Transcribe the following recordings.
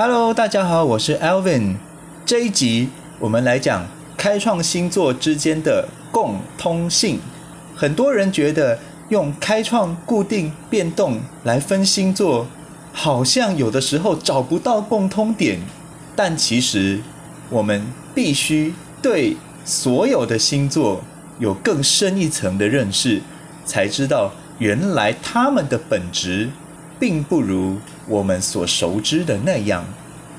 Hello，大家好，我是 Alvin。这一集我们来讲开创星座之间的共通性。很多人觉得用开创、固定、变动来分星座，好像有的时候找不到共通点。但其实我们必须对所有的星座有更深一层的认识，才知道原来他们的本质。并不如我们所熟知的那样。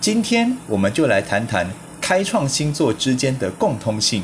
今天我们就来谈谈开创星座之间的共通性。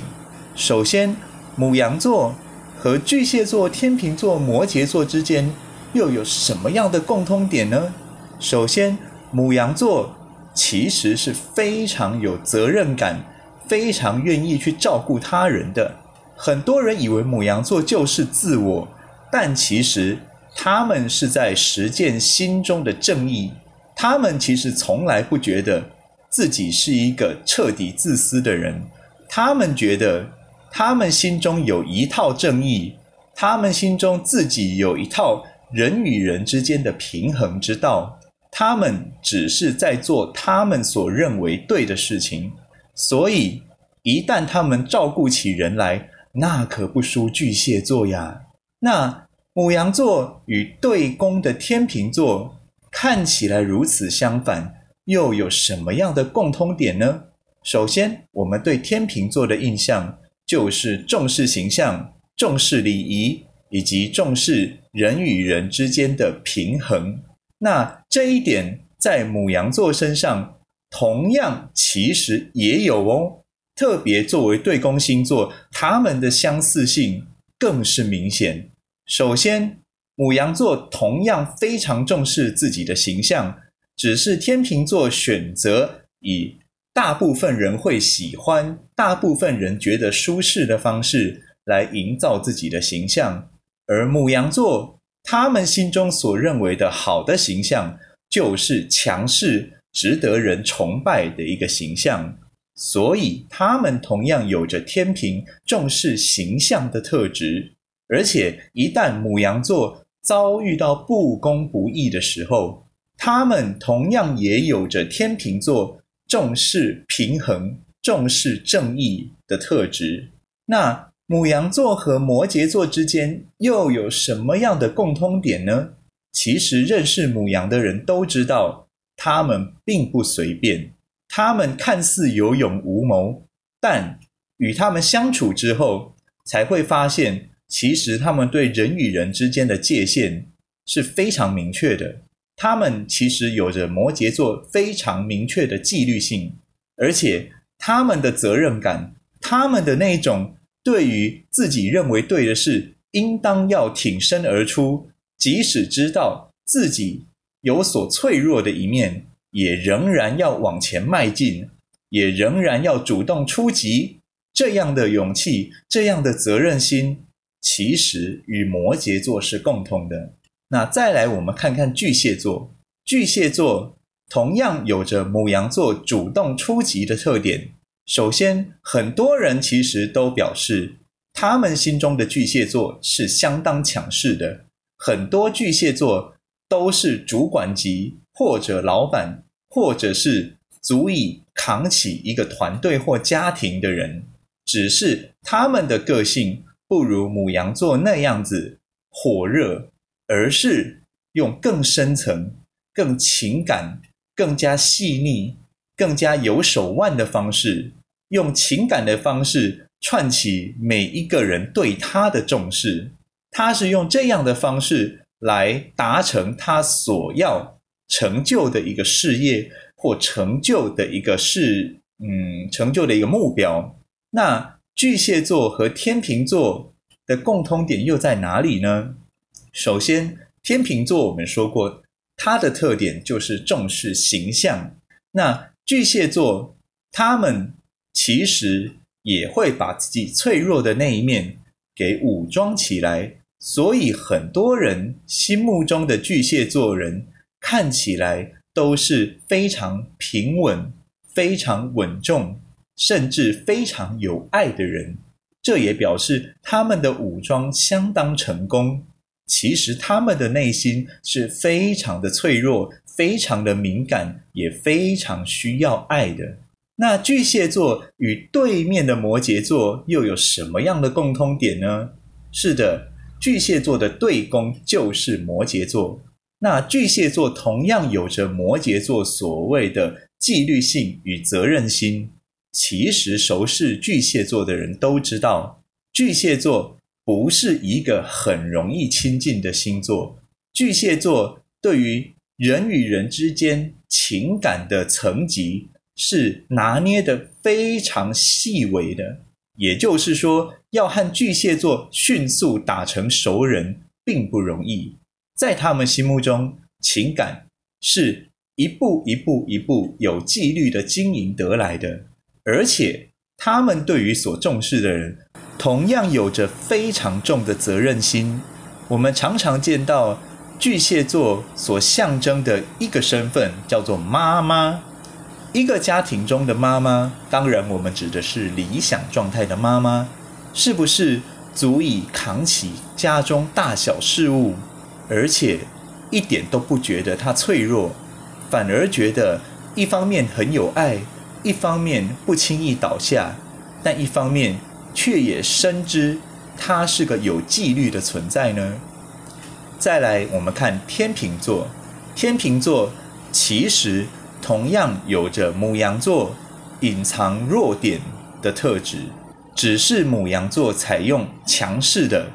首先，母羊座和巨蟹座、天秤座、摩羯座之间又有什么样的共通点呢？首先，母羊座其实是非常有责任感、非常愿意去照顾他人的。很多人以为母羊座就是自我，但其实。他们是在实践心中的正义，他们其实从来不觉得自己是一个彻底自私的人，他们觉得他们心中有一套正义，他们心中自己有一套人与人之间的平衡之道，他们只是在做他们所认为对的事情，所以一旦他们照顾起人来，那可不输巨蟹座呀，那。母羊座与对宫的天秤座看起来如此相反，又有什么样的共通点呢？首先，我们对天秤座的印象就是重视形象、重视礼仪，以及重视人与人之间的平衡。那这一点在母羊座身上同样其实也有哦。特别作为对宫星座，他们的相似性更是明显。首先，母羊座同样非常重视自己的形象，只是天秤座选择以大部分人会喜欢、大部分人觉得舒适的方式来营造自己的形象，而母羊座他们心中所认为的好的形象，就是强势、值得人崇拜的一个形象，所以他们同样有着天平重视形象的特质。而且，一旦母羊座遭遇到不公不义的时候，他们同样也有着天秤座重视平衡、重视正义的特质。那母羊座和摩羯座之间又有什么样的共通点呢？其实，认识母羊的人都知道，他们并不随便。他们看似有勇无谋，但与他们相处之后，才会发现。其实他们对人与人之间的界限是非常明确的。他们其实有着摩羯座非常明确的纪律性，而且他们的责任感，他们的那种对于自己认为对的事，应当要挺身而出，即使知道自己有所脆弱的一面，也仍然要往前迈进，也仍然要主动出击。这样的勇气，这样的责任心。其实与摩羯座是共通的。那再来，我们看看巨蟹座。巨蟹座同样有着母羊座主动出击的特点。首先，很多人其实都表示，他们心中的巨蟹座是相当强势的。很多巨蟹座都是主管级，或者老板，或者是足以扛起一个团队或家庭的人。只是他们的个性。不如母羊座那样子火热，而是用更深层、更情感、更加细腻、更加有手腕的方式，用情感的方式串起每一个人对他的重视。他是用这样的方式来达成他所要成就的一个事业或成就的一个事，嗯，成就的一个目标。那。巨蟹座和天秤座的共通点又在哪里呢？首先，天秤座我们说过，它的特点就是重视形象。那巨蟹座，他们其实也会把自己脆弱的那一面给武装起来，所以很多人心目中的巨蟹座人看起来都是非常平稳、非常稳重。甚至非常有爱的人，这也表示他们的武装相当成功。其实他们的内心是非常的脆弱、非常的敏感，也非常需要爱的。那巨蟹座与对面的摩羯座又有什么样的共通点呢？是的，巨蟹座的对宫就是摩羯座。那巨蟹座同样有着摩羯座所谓的纪律性与责任心。其实熟识巨蟹座的人都知道，巨蟹座不是一个很容易亲近的星座。巨蟹座对于人与人之间情感的层级是拿捏的非常细微的，也就是说，要和巨蟹座迅速打成熟人并不容易。在他们心目中，情感是一步一步一步有纪律的经营得来的。而且，他们对于所重视的人，同样有着非常重的责任心。我们常常见到巨蟹座所象征的一个身份，叫做妈妈。一个家庭中的妈妈，当然我们指的是理想状态的妈妈，是不是足以扛起家中大小事务，而且一点都不觉得她脆弱，反而觉得一方面很有爱。一方面不轻易倒下，但一方面却也深知他是个有纪律的存在呢。再来，我们看天秤座，天秤座其实同样有着母羊座隐藏弱点的特质，只是母羊座采用强势的、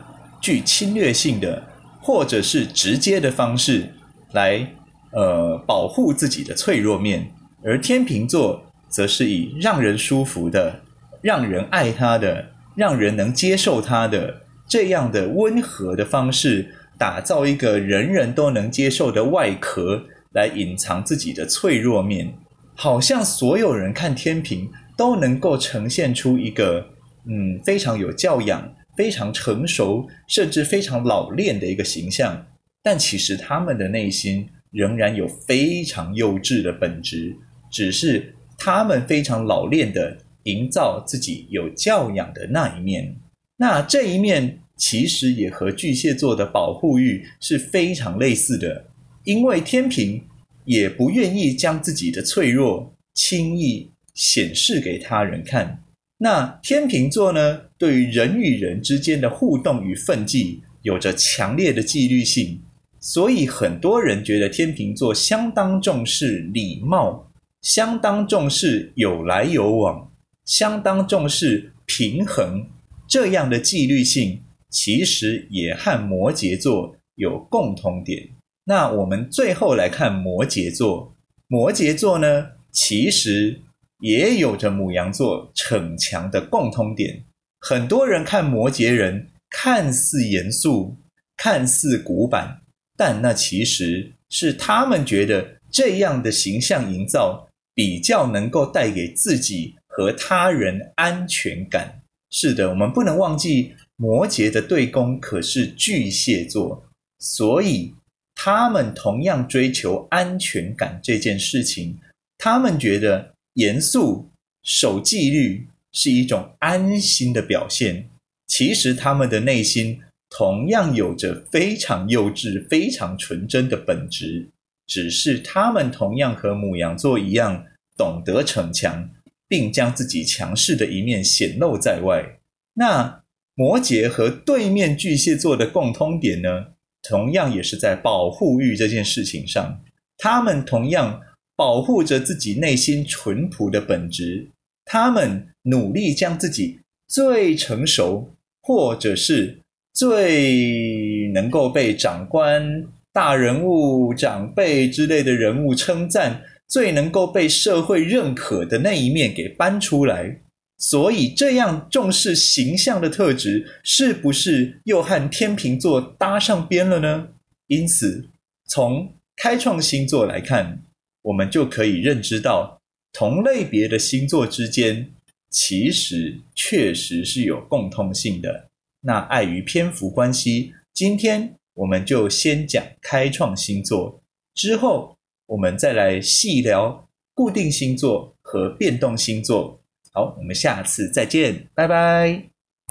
具侵略性的，或者是直接的方式来呃保护自己的脆弱面，而天秤座。则是以让人舒服的、让人爱他的、让人能接受他的这样的温和的方式，打造一个人人都能接受的外壳，来隐藏自己的脆弱面。好像所有人看天平都能够呈现出一个嗯非常有教养、非常成熟，甚至非常老练的一个形象。但其实他们的内心仍然有非常幼稚的本质，只是。他们非常老练的营造自己有教养的那一面，那这一面其实也和巨蟹座的保护欲是非常类似的，因为天平也不愿意将自己的脆弱轻易显示给他人看。那天平座呢，对于人与人之间的互动与分际有着强烈的纪律性，所以很多人觉得天平座相当重视礼貌。相当重视有来有往，相当重视平衡，这样的纪律性其实也和摩羯座有共同点。那我们最后来看摩羯座，摩羯座呢，其实也有着母羊座逞强的共通点。很多人看摩羯人看似严肃，看似古板，但那其实是他们觉得这样的形象营造。比较能够带给自己和他人安全感。是的，我们不能忘记摩羯的对宫可是巨蟹座，所以他们同样追求安全感这件事情。他们觉得严肃、守纪律是一种安心的表现。其实他们的内心同样有着非常幼稚、非常纯真的本质，只是他们同样和母羊座一样。懂得逞强，并将自己强势的一面显露在外。那摩羯和对面巨蟹座的共通点呢？同样也是在保护欲这件事情上，他们同样保护着自己内心淳朴的本质。他们努力将自己最成熟，或者是最能够被长官、大人物、长辈之类的人物称赞。最能够被社会认可的那一面给搬出来，所以这样重视形象的特质，是不是又和天秤座搭上边了呢？因此，从开创星座来看，我们就可以认知到，同类别的星座之间，其实确实是有共通性的。那碍于篇幅关系，今天我们就先讲开创星座，之后。我们再来细聊固定星座和变动星座。好，我们下次再见，拜拜。